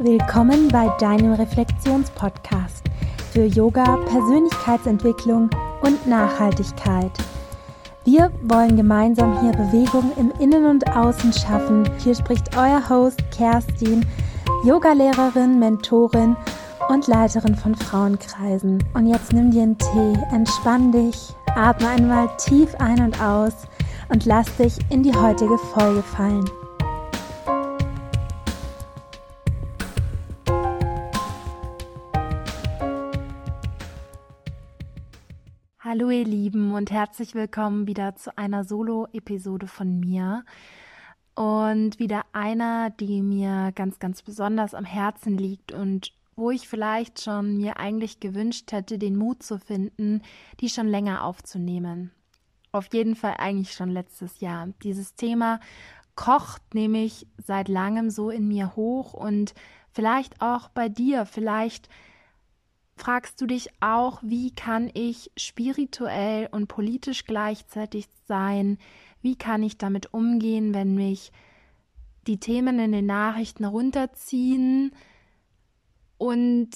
Willkommen bei deinem Reflexionspodcast für Yoga, Persönlichkeitsentwicklung und Nachhaltigkeit. Wir wollen gemeinsam hier Bewegung im Innen und Außen schaffen. Hier spricht euer Host Kerstin, Yogalehrerin, Mentorin und Leiterin von Frauenkreisen. Und jetzt nimm dir einen Tee, entspann dich, atme einmal tief ein und aus und lass dich in die heutige Folge fallen. Hallo ihr Lieben und herzlich willkommen wieder zu einer Solo-Episode von mir. Und wieder einer, die mir ganz, ganz besonders am Herzen liegt und wo ich vielleicht schon mir eigentlich gewünscht hätte, den Mut zu finden, die schon länger aufzunehmen. Auf jeden Fall eigentlich schon letztes Jahr. Dieses Thema kocht nämlich seit langem so in mir hoch und vielleicht auch bei dir, vielleicht fragst du dich auch, wie kann ich spirituell und politisch gleichzeitig sein? Wie kann ich damit umgehen, wenn mich die Themen in den Nachrichten runterziehen und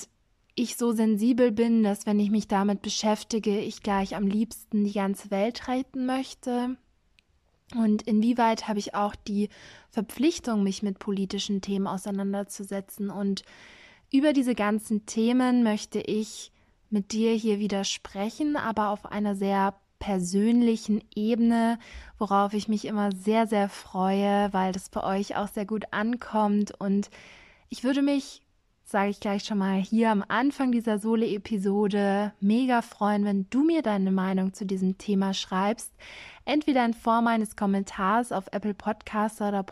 ich so sensibel bin, dass wenn ich mich damit beschäftige, ich gleich am liebsten die ganze Welt retten möchte? Und inwieweit habe ich auch die Verpflichtung, mich mit politischen Themen auseinanderzusetzen und über diese ganzen Themen möchte ich mit dir hier wieder sprechen, aber auf einer sehr persönlichen Ebene, worauf ich mich immer sehr, sehr freue, weil das bei euch auch sehr gut ankommt. Und ich würde mich, sage ich gleich schon mal hier am Anfang dieser Sole-Episode, mega freuen, wenn du mir deine Meinung zu diesem Thema schreibst. Entweder in Form eines Kommentars auf Apple Podcasts oder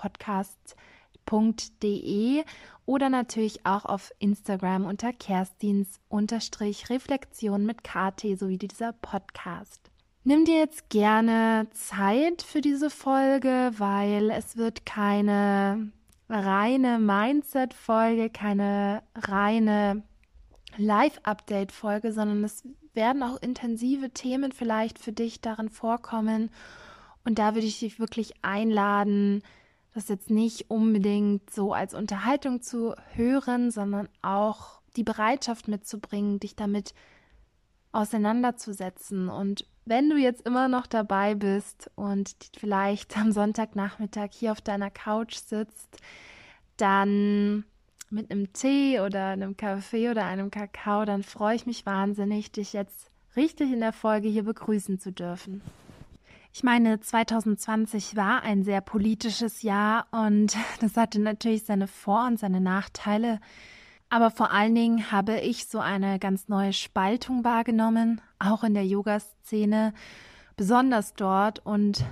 Podcasts.de oder natürlich auch auf Instagram unter Kerstins-Reflexion mit KT sowie dieser Podcast. Nimm dir jetzt gerne Zeit für diese Folge, weil es wird keine reine Mindset-Folge, keine reine Live-Update-Folge, sondern es werden auch intensive Themen vielleicht für dich darin vorkommen. Und da würde ich dich wirklich einladen, das jetzt nicht unbedingt so als Unterhaltung zu hören, sondern auch die Bereitschaft mitzubringen, dich damit auseinanderzusetzen. Und wenn du jetzt immer noch dabei bist und vielleicht am Sonntagnachmittag hier auf deiner Couch sitzt, dann mit einem Tee oder einem Kaffee oder einem Kakao, dann freue ich mich wahnsinnig, dich jetzt richtig in der Folge hier begrüßen zu dürfen. Ich meine, 2020 war ein sehr politisches Jahr und das hatte natürlich seine Vor- und seine Nachteile. Aber vor allen Dingen habe ich so eine ganz neue Spaltung wahrgenommen, auch in der Yoga-Szene, besonders dort und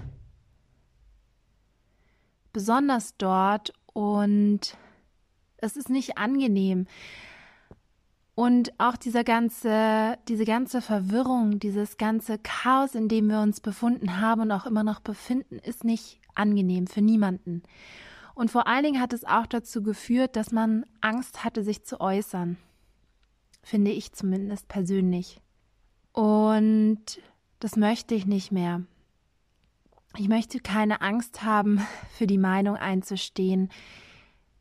besonders dort und es ist nicht angenehm. Und auch dieser ganze, diese ganze Verwirrung, dieses ganze Chaos, in dem wir uns befunden haben und auch immer noch befinden, ist nicht angenehm für niemanden. Und vor allen Dingen hat es auch dazu geführt, dass man Angst hatte, sich zu äußern. Finde ich zumindest persönlich. Und das möchte ich nicht mehr. Ich möchte keine Angst haben, für die Meinung einzustehen,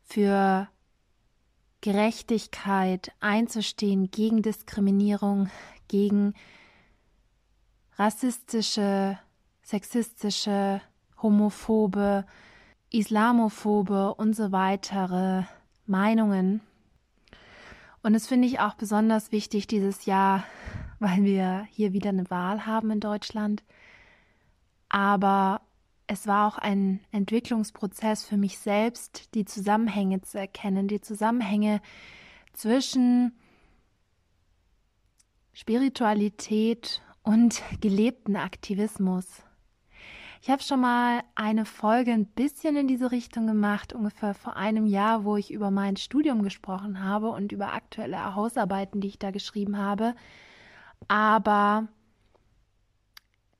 für Gerechtigkeit einzustehen, gegen Diskriminierung, gegen rassistische, sexistische, homophobe, islamophobe und so weitere Meinungen. Und das finde ich auch besonders wichtig dieses Jahr, weil wir hier wieder eine Wahl haben in Deutschland. Aber es war auch ein Entwicklungsprozess für mich selbst, die Zusammenhänge zu erkennen, die Zusammenhänge zwischen Spiritualität und gelebten Aktivismus. Ich habe schon mal eine Folge ein bisschen in diese Richtung gemacht, ungefähr vor einem Jahr, wo ich über mein Studium gesprochen habe und über aktuelle Hausarbeiten, die ich da geschrieben habe. Aber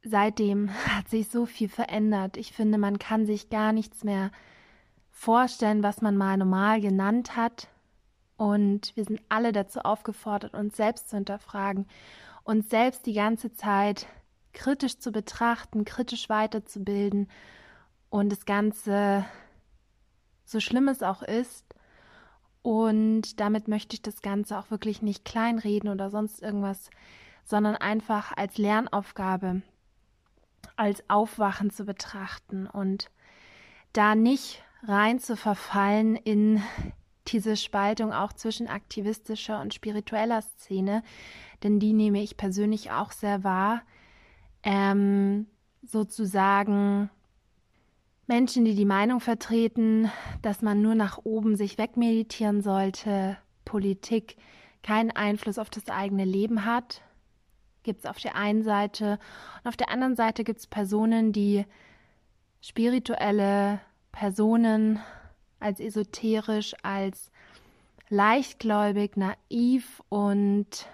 seitdem hat sich so viel verändert. Ich finde, man kann sich gar nichts mehr vorstellen, was man mal normal genannt hat. Und wir sind alle dazu aufgefordert, uns selbst zu hinterfragen, uns selbst die ganze Zeit kritisch zu betrachten, kritisch weiterzubilden und das Ganze, so schlimm es auch ist, Und damit möchte ich das Ganze auch wirklich nicht kleinreden oder sonst irgendwas, sondern einfach als Lernaufgabe, als Aufwachen zu betrachten und da nicht rein zu verfallen in diese Spaltung auch zwischen aktivistischer und spiritueller Szene, denn die nehme ich persönlich auch sehr wahr. Ähm, sozusagen Menschen, die die Meinung vertreten, dass man nur nach oben sich wegmeditieren sollte, Politik keinen Einfluss auf das eigene Leben hat, gibt es auf der einen Seite. Und auf der anderen Seite gibt es Personen, die spirituelle Personen als esoterisch, als leichtgläubig, naiv und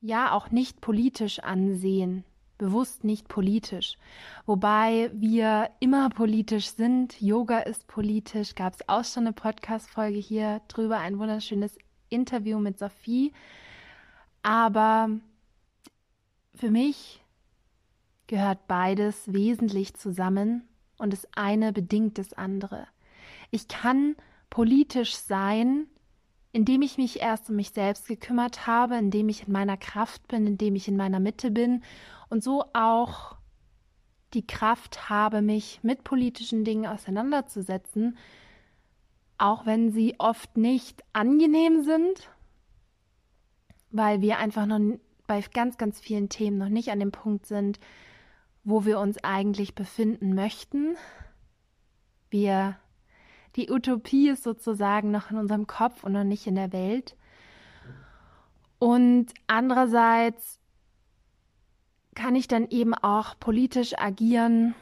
ja auch nicht politisch ansehen, bewusst nicht politisch. Wobei wir immer politisch sind. Yoga ist politisch. Gab es auch schon eine Podcast-Folge hier drüber, ein wunderschönes Interview mit Sophie. Aber für mich gehört beides wesentlich zusammen und das eine bedingt das andere. Ich kann politisch sein, indem ich mich erst um mich selbst gekümmert habe, indem ich in meiner Kraft bin, indem ich in meiner Mitte bin und so auch die Kraft habe, mich mit politischen Dingen auseinanderzusetzen, auch wenn sie oft nicht angenehm sind, weil wir einfach noch bei ganz, ganz vielen Themen noch nicht an dem Punkt sind, wo wir uns eigentlich befinden möchten. Wir, die Utopie ist sozusagen noch in unserem Kopf und noch nicht in der Welt. Und andererseits kann ich dann eben auch politisch agieren,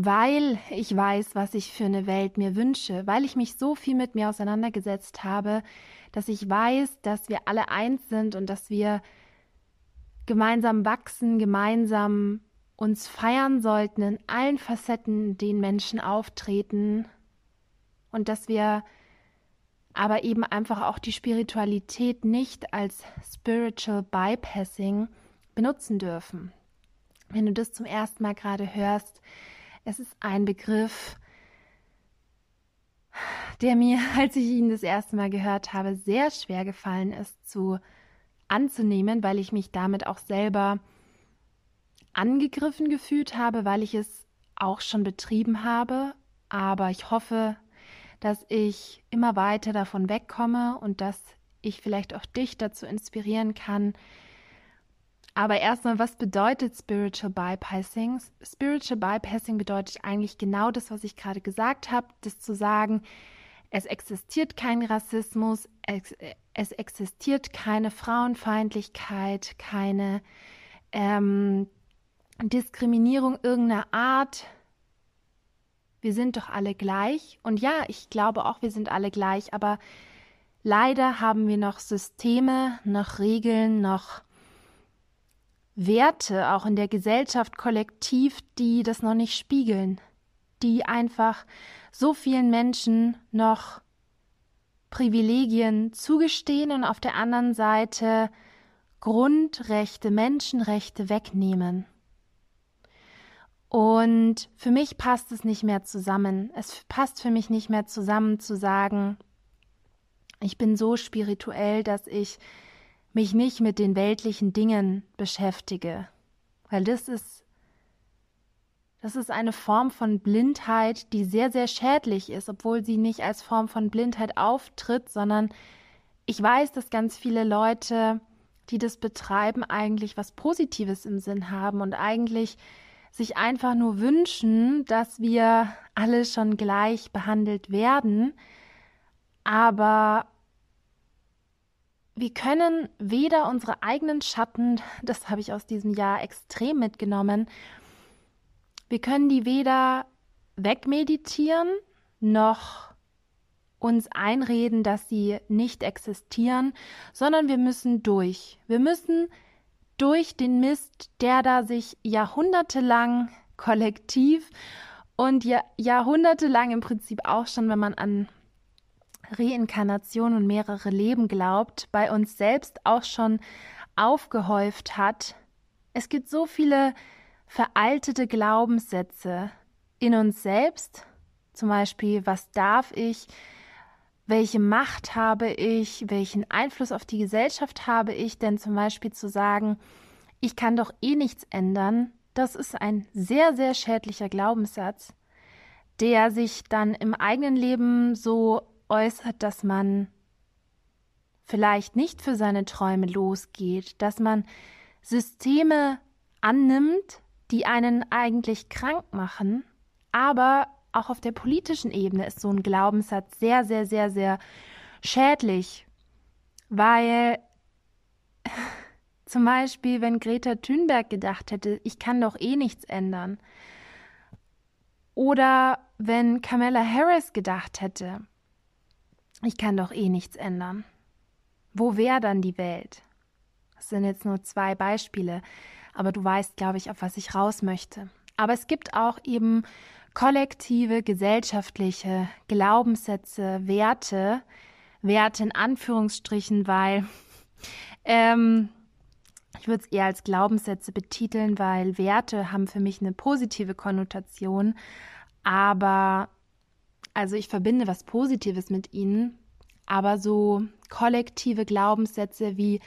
weil ich weiß, was ich für eine Welt mir wünsche, weil ich mich so viel mit mir auseinandergesetzt habe, dass ich weiß, dass wir alle eins sind und dass wir gemeinsam wachsen, gemeinsam uns feiern sollten in allen Facetten, denen Menschen auftreten und dass wir aber eben einfach auch die Spiritualität nicht als Spiritual Bypassing benutzen dürfen. Wenn du das zum ersten Mal gerade hörst, es ist ein Begriff, der mir, als ich ihn das erste Mal gehört habe, sehr schwer gefallen ist zu anzunehmen, weil ich mich damit auch selber angegriffen gefühlt habe, weil ich es auch schon betrieben habe. Aber ich hoffe, dass ich immer weiter davon wegkomme und dass ich vielleicht auch dich dazu inspirieren kann. Aber erstmal, was bedeutet Spiritual Bypassing? Spiritual Bypassing bedeutet eigentlich genau das, was ich gerade gesagt habe, das zu sagen, es existiert kein Rassismus, es, es existiert keine Frauenfeindlichkeit, keine ähm, Diskriminierung irgendeiner Art. Wir sind doch alle gleich. Und ja, ich glaube auch, wir sind alle gleich, aber leider haben wir noch Systeme, noch Regeln, noch Werte, auch in der Gesellschaft kollektiv, die das noch nicht spiegeln, die einfach so vielen Menschen noch Privilegien zugestehen und auf der anderen Seite Grundrechte, Menschenrechte wegnehmen. Und für mich passt es nicht mehr zusammen. Es passt für mich nicht mehr zusammen zu sagen, ich bin so spirituell, dass ich mich nicht mit den weltlichen Dingen beschäftige. Weil das ist das ist eine Form von Blindheit, die sehr, sehr schädlich ist, obwohl sie nicht als Form von Blindheit auftritt, sondern ich weiß, dass ganz viele Leute, die das betreiben, eigentlich was Positives im Sinn haben und eigentlich sich einfach nur wünschen, dass wir alle schon gleich behandelt werden. Aber wir können weder unsere eigenen Schatten, das habe ich aus diesem Jahr extrem mitgenommen, wir können die weder wegmeditieren noch uns einreden, dass sie nicht existieren, sondern wir müssen durch. Wir müssen durch den Mist, der da sich jahrhundertelang kollektiv und ja, jahrhundertelang im Prinzip auch schon, wenn man an Reinkarnation und mehrere Leben glaubt, bei uns selbst auch schon aufgehäuft hat. Es gibt so viele veraltete Glaubenssätze in uns selbst, zum Beispiel, was darf ich, welche Macht habe ich, welchen Einfluss auf die Gesellschaft habe ich, denn zum Beispiel zu sagen, ich kann doch eh nichts ändern, das ist ein sehr, sehr schädlicher Glaubenssatz, der sich dann im eigenen Leben so äußert, dass man vielleicht nicht für seine Träume losgeht, dass man Systeme annimmt, die einen eigentlich krank machen, aber auch auf der politischen Ebene ist so ein Glaubenssatz sehr, sehr, sehr, sehr schädlich, weil zum Beispiel, wenn Greta Thunberg gedacht hätte, ich kann doch eh nichts ändern, oder wenn Kamala Harris gedacht hätte, ich kann doch eh nichts ändern, wo wäre dann die Welt? Das sind jetzt nur zwei Beispiele, aber du weißt, glaube ich, auf was ich raus möchte. Aber es gibt auch eben kollektive, gesellschaftliche Glaubenssätze, Werte, Werte in Anführungsstrichen, weil ähm, ich würde es eher als Glaubenssätze betiteln, weil Werte haben für mich eine positive Konnotation, aber also ich verbinde was Positives mit ihnen, aber so kollektive Glaubenssätze wie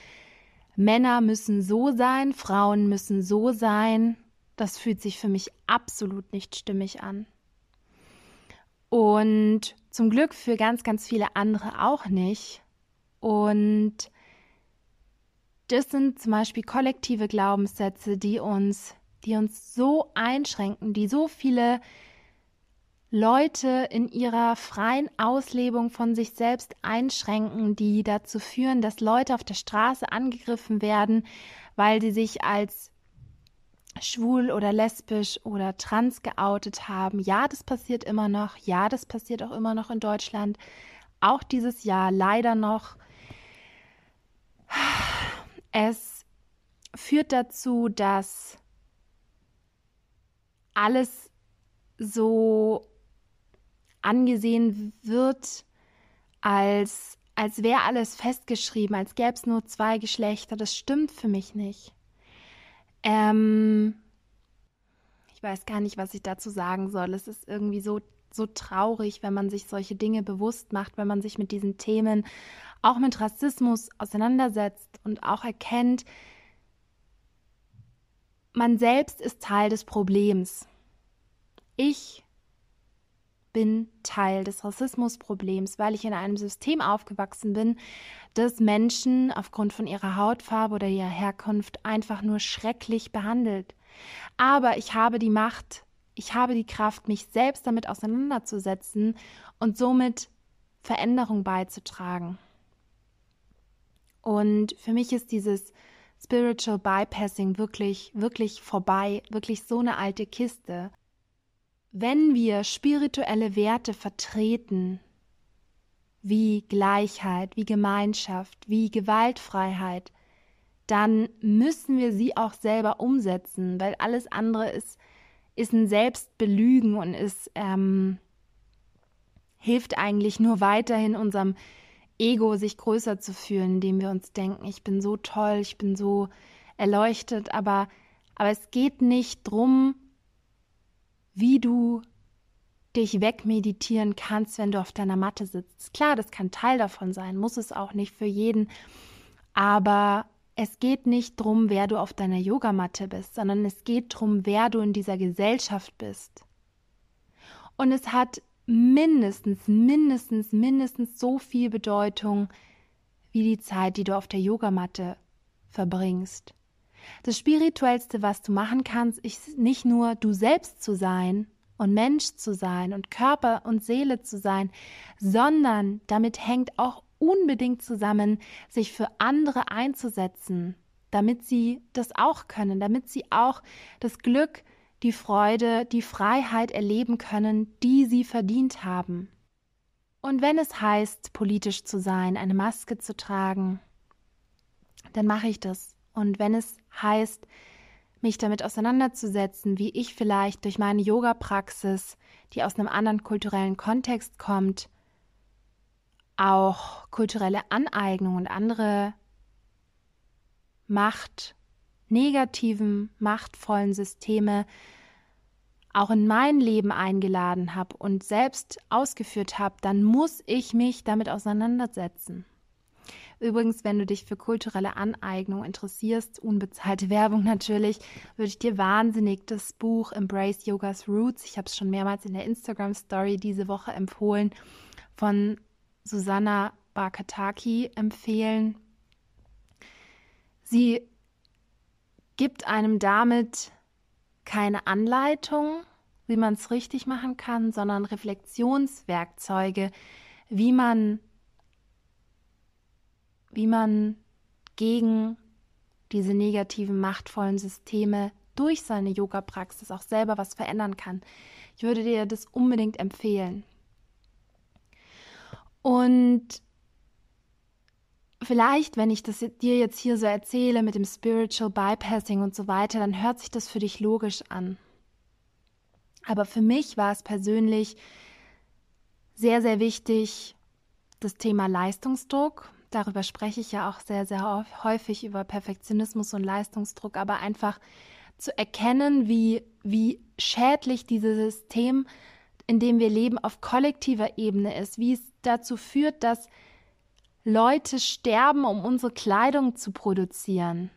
Männer müssen so sein, Frauen müssen so sein, das fühlt sich für mich absolut nicht stimmig an. Und zum Glück für ganz, ganz viele andere auch nicht. Und das sind zum Beispiel kollektive Glaubenssätze, die uns, die uns so einschränken, die so viele Leute in ihrer freien Auslebung von sich selbst einschränken, die dazu führen, dass Leute auf der Straße angegriffen werden, weil sie sich als schwul oder lesbisch oder trans geoutet haben. Ja, das passiert immer noch. Ja, das passiert auch immer noch in Deutschland. Auch dieses Jahr leider noch. Es führt dazu, dass alles so angesehen wird, als, als wäre alles festgeschrieben, als gäbe es nur zwei Geschlechter. Das stimmt für mich nicht. Ähm, ich weiß gar nicht, was ich dazu sagen soll. Es ist irgendwie so, so traurig, wenn man sich solche Dinge bewusst macht, wenn man sich mit diesen Themen, auch mit Rassismus auseinandersetzt und auch erkennt, man selbst ist Teil des Problems. Ich bin Teil des Rassismusproblems, weil ich in einem System aufgewachsen bin, das Menschen aufgrund von ihrer Hautfarbe oder ihrer Herkunft einfach nur schrecklich behandelt. Aber ich habe die Macht, ich habe die Kraft, mich selbst damit auseinanderzusetzen und somit Veränderung beizutragen. Und für mich ist dieses Spiritual Bypassing wirklich, wirklich vorbei, wirklich so eine alte Kiste. Wenn wir spirituelle Werte vertreten, wie Gleichheit, wie Gemeinschaft, wie Gewaltfreiheit, dann müssen wir sie auch selber umsetzen, weil alles andere ist, ist ein Selbstbelügen und ist, ähm, hilft eigentlich nur weiterhin unserem Ego, sich größer zu fühlen, indem wir uns denken, ich bin so toll, ich bin so erleuchtet, aber, aber es geht nicht darum, wie du dich wegmeditieren kannst, wenn du auf deiner Matte sitzt. Klar, das kann Teil davon sein, muss es auch nicht für jeden, aber es geht nicht darum, wer du auf deiner Yogamatte bist, sondern es geht darum, wer du in dieser Gesellschaft bist. Und es hat mindestens, mindestens, mindestens so viel Bedeutung wie die Zeit, die du auf der Yogamatte verbringst. Das Spirituellste, was du machen kannst, ist nicht nur du selbst zu sein und Mensch zu sein und Körper und Seele zu sein, sondern damit hängt auch unbedingt zusammen, sich für andere einzusetzen, damit sie das auch können, damit sie auch das Glück, die Freude, die Freiheit erleben können, die sie verdient haben. Und wenn es heißt, politisch zu sein, eine Maske zu tragen, dann mache ich das. Und wenn es heißt, mich damit auseinanderzusetzen, wie ich vielleicht durch meine Yoga-Praxis, die aus einem anderen kulturellen Kontext kommt, auch kulturelle Aneignung und andere Macht, negativen, machtvollen Systeme auch in mein Leben eingeladen habe und selbst ausgeführt habe, dann muss ich mich damit auseinandersetzen. Übrigens, wenn du dich für kulturelle Aneignung interessierst, unbezahlte Werbung natürlich, würde ich dir wahnsinnig das Buch Embrace Yoga's Roots, ich habe es schon mehrmals in der Instagram Story diese Woche empfohlen, von Susanna Bakataki empfehlen. Sie gibt einem damit keine Anleitung, wie man es richtig machen kann, sondern Reflexionswerkzeuge, wie man, wie man gegen diese negativen, machtvollen Systeme durch seine Yoga-Praxis auch selber was verändern kann. Ich würde dir das unbedingt empfehlen. Und vielleicht, wenn ich das dir jetzt hier so erzähle mit dem Spiritual Bypassing und so weiter, dann hört sich das für dich logisch an. Aber für mich war es persönlich sehr, sehr wichtig, das Thema Leistungsdruck. Darüber spreche ich ja auch sehr, sehr häufig über Perfektionismus und Leistungsdruck, aber einfach zu erkennen, wie, wie schädlich dieses System, in dem wir leben, auf kollektiver Ebene ist, wie es dazu führt, dass Leute sterben, um unsere Kleidung zu produzieren.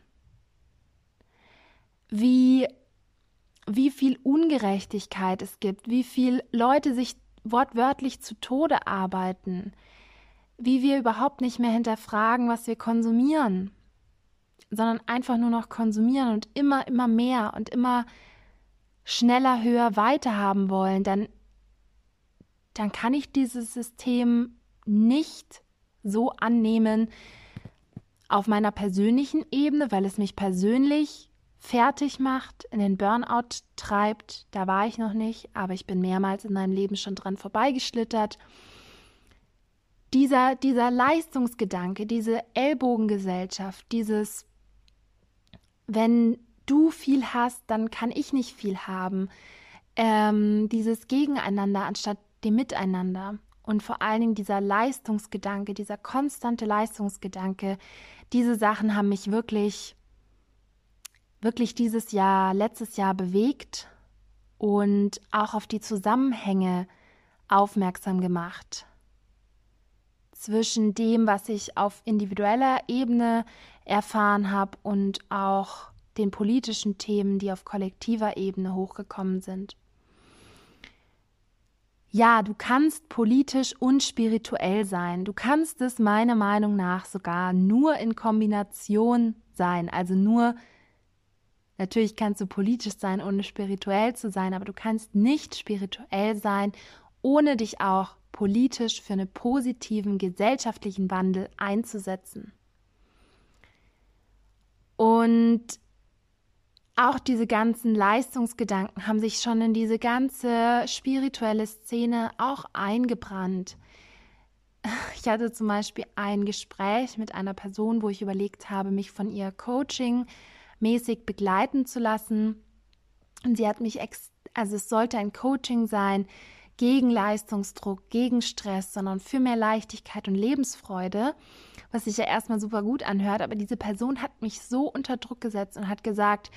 Wie, wie viel Ungerechtigkeit es gibt, wie viel Leute sich wortwörtlich zu Tode arbeiten, wie wir überhaupt nicht mehr hinterfragen, was wir konsumieren, sondern einfach nur noch konsumieren und immer, immer mehr und immer schneller, höher, weiter haben wollen, dann, dann kann ich dieses System nicht so annehmen auf meiner persönlichen Ebene, weil es mich persönlich fertig macht, in den Burnout treibt. Da war ich noch nicht, aber ich bin mehrmals in meinem Leben schon dran vorbeigeschlittert. Dieser, dieser Leistungsgedanke, diese Ellbogengesellschaft, dieses, wenn du viel hast, dann kann ich nicht viel haben. Ähm, dieses Gegeneinander anstatt dem Miteinander und vor allen Dingen dieser Leistungsgedanke, dieser konstante Leistungsgedanke, diese Sachen haben mich wirklich, wirklich dieses Jahr, letztes Jahr bewegt und auch auf die Zusammenhänge aufmerksam gemacht zwischen dem, was ich auf individueller Ebene erfahren habe und auch den politischen Themen, die auf kollektiver Ebene hochgekommen sind ja, du kannst politisch und spirituell sein. Du kannst es meiner Meinung nach sogar nur in Kombination sein. Also nur, natürlich kannst du politisch sein, ohne spirituell zu sein, aber du kannst nicht spirituell sein, ohne dich auch politisch für einen positiven gesellschaftlichen Wandel einzusetzen. Und auch diese ganzen Leistungsgedanken haben sich schon in diese ganze spirituelle Szene auch eingebrannt. Ich hatte zum Beispiel ein Gespräch mit einer Person, wo ich überlegt habe, mich von ihr Coaching-mäßig begleiten zu lassen. Und sie hat mich, ex also es sollte ein Coaching sein gegen Leistungsdruck, gegen Stress, sondern für mehr Leichtigkeit und Lebensfreude, was sich ja erstmal super gut anhört. Aber diese Person hat mich so unter Druck gesetzt und hat gesagt,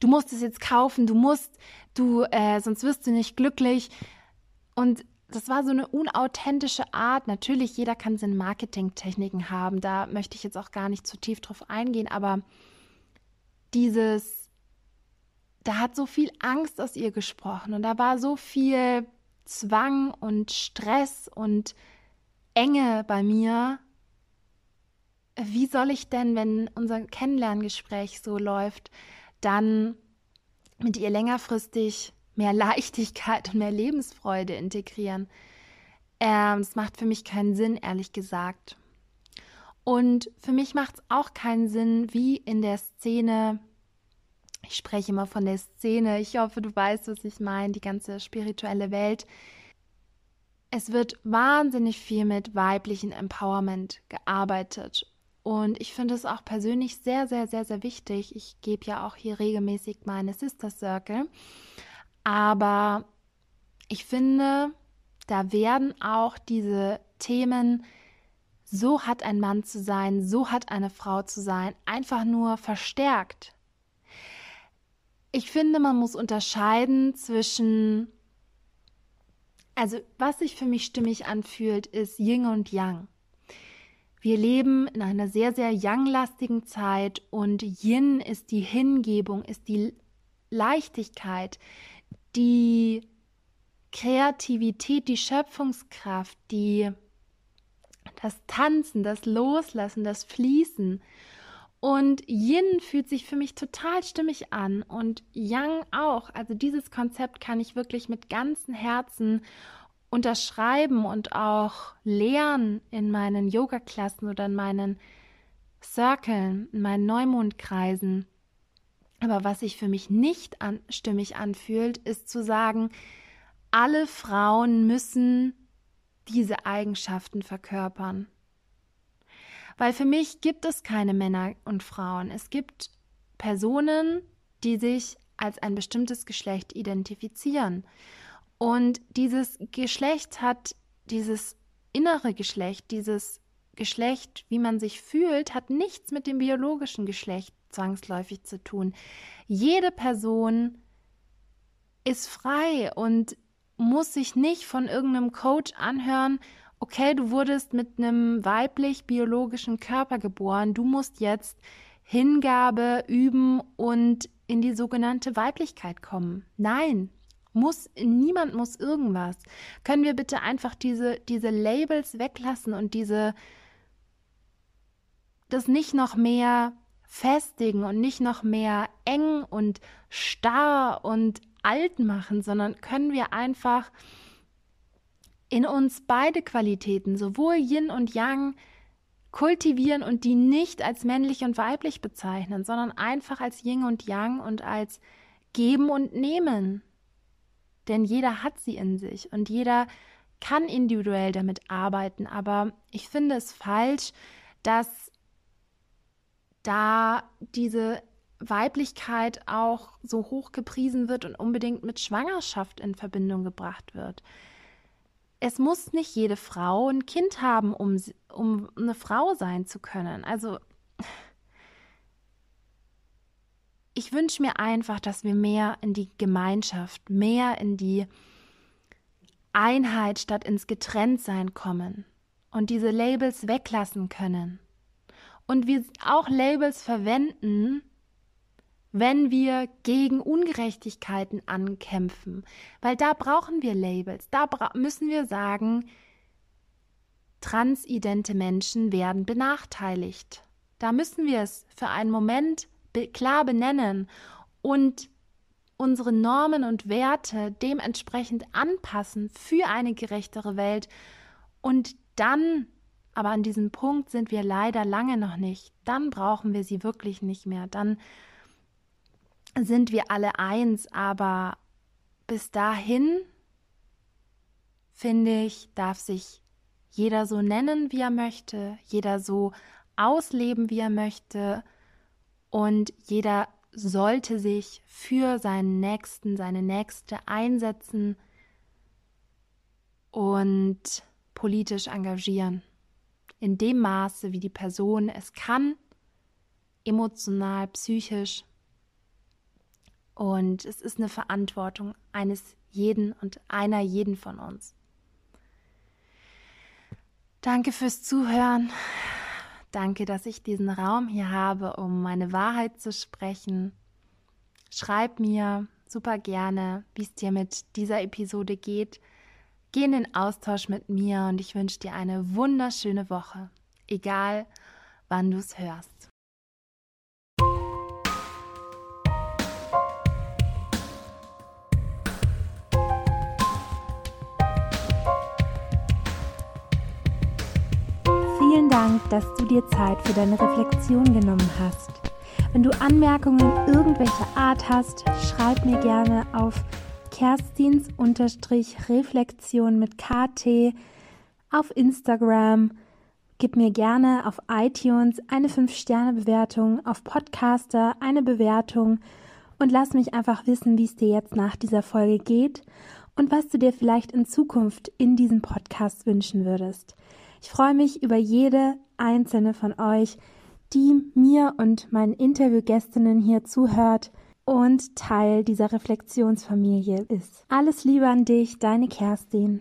du musst es jetzt kaufen, du musst, du, äh, sonst wirst du nicht glücklich. Und das war so eine unauthentische Art. Natürlich, jeder kann seine Marketingtechniken haben. Da möchte ich jetzt auch gar nicht zu tief drauf eingehen, aber dieses, da hat so viel Angst aus ihr gesprochen und da war so viel Zwang und Stress und Enge bei mir. Wie soll ich denn, wenn unser Kennenlerngespräch so läuft, dann mit ihr längerfristig mehr Leichtigkeit und mehr Lebensfreude integrieren. Ähm, macht für mich keinen Sinn, ehrlich gesagt. Und für mich macht es auch keinen Sinn, wie in der Szene, ich spreche immer von der Szene, ich hoffe, du weißt, was ich meine, die ganze spirituelle Welt. Es wird wahnsinnig viel mit weiblichen Empowerment gearbeitet und ich finde es auch persönlich sehr, sehr, sehr, sehr wichtig. Ich gebe ja auch hier regelmäßig meine Sister Circle. Aber ich finde, da werden auch diese Themen, so hat ein Mann zu sein, so hat eine Frau zu sein, einfach nur verstärkt. Ich finde, man muss unterscheiden zwischen, also was sich für mich stimmig anfühlt, ist Yin und Yang. Wir leben in einer sehr, sehr Yang-lastigen Zeit und Yin ist die Hingebung, ist die Leichtigkeit, die Kreativität, die Schöpfungskraft, die das Tanzen, das Loslassen, das Fließen. Und Yin fühlt sich für mich total stimmig an und Yang auch. Also dieses Konzept kann ich wirklich mit ganzem Herzen unterschreiben und auch lernen in meinen Yoga-Klassen oder in meinen Circlen, in meinen Neumondkreisen. Aber was sich für mich nicht an, stimmig anfühlt, ist zu sagen, alle Frauen müssen diese Eigenschaften verkörpern. Weil für mich gibt es keine Männer und Frauen. Es gibt Personen, die sich als ein bestimmtes Geschlecht identifizieren. Und dieses Geschlecht hat, dieses innere Geschlecht, dieses Geschlecht, wie man sich fühlt, hat nichts mit dem biologischen Geschlecht zwangsläufig zu tun. Jede Person ist frei und muss sich nicht von irgendeinem Coach anhören, okay, du wurdest mit einem weiblich-biologischen Körper geboren, du musst jetzt Hingabe üben und in die sogenannte Weiblichkeit kommen. Nein, muss, niemand muss irgendwas. Können wir bitte einfach diese, diese Labels weglassen und diese, das nicht noch mehr festigen und nicht noch mehr eng und starr und alt machen, sondern können wir einfach in uns beide Qualitäten, sowohl Yin und Yang, kultivieren und die nicht als männlich und weiblich bezeichnen, sondern einfach als Yin und Yang und als geben und nehmen. Denn jeder hat sie in sich und jeder kann individuell damit arbeiten. Aber ich finde es falsch, dass da diese Weiblichkeit auch so hoch gepriesen wird und unbedingt mit Schwangerschaft in Verbindung gebracht wird es muss nicht jede Frau ein Kind haben, um, um eine Frau sein zu können. Also ich wünsche mir einfach, dass wir mehr in die Gemeinschaft, mehr in die Einheit statt ins Getrenntsein kommen und diese Labels weglassen können. Und wir auch Labels verwenden, wenn wir gegen Ungerechtigkeiten ankämpfen, weil da brauchen wir Labels, da müssen wir sagen, transidente Menschen werden benachteiligt. Da müssen wir es für einen Moment be klar benennen und unsere Normen und Werte dementsprechend anpassen für eine gerechtere Welt. Und dann, aber an diesem Punkt sind wir leider lange noch nicht, dann brauchen wir sie wirklich nicht mehr. Dann sind wir alle eins, aber bis dahin, finde ich, darf sich jeder so nennen, wie er möchte, jeder so ausleben, wie er möchte und jeder sollte sich für seinen Nächsten, seine Nächste einsetzen und politisch engagieren. In dem Maße, wie die Person es kann, emotional, psychisch und es ist eine Verantwortung eines jeden und einer jeden von uns. Danke fürs Zuhören. Danke, dass ich diesen Raum hier habe, um meine Wahrheit zu sprechen. Schreib mir super gerne, wie es dir mit dieser Episode geht. Geh in den Austausch mit mir und ich wünsche dir eine wunderschöne Woche, egal wann du es hörst. Dank, dass du dir Zeit für deine Reflexion genommen hast. Wenn du Anmerkungen irgendwelcher Art hast, schreib mir gerne auf Kerstins-Reflexion mit KT auf Instagram. Gib mir gerne auf iTunes eine 5-Sterne-Bewertung, auf Podcaster eine Bewertung und lass mich einfach wissen, wie es dir jetzt nach dieser Folge geht und was du dir vielleicht in Zukunft in diesem Podcast wünschen würdest. Ich freue mich über jede einzelne von euch, die mir und meinen Interviewgästinnen hier zuhört. und Teil dieser Reflexionsfamilie ist. Alles Liebe an dich, deine Kerstin.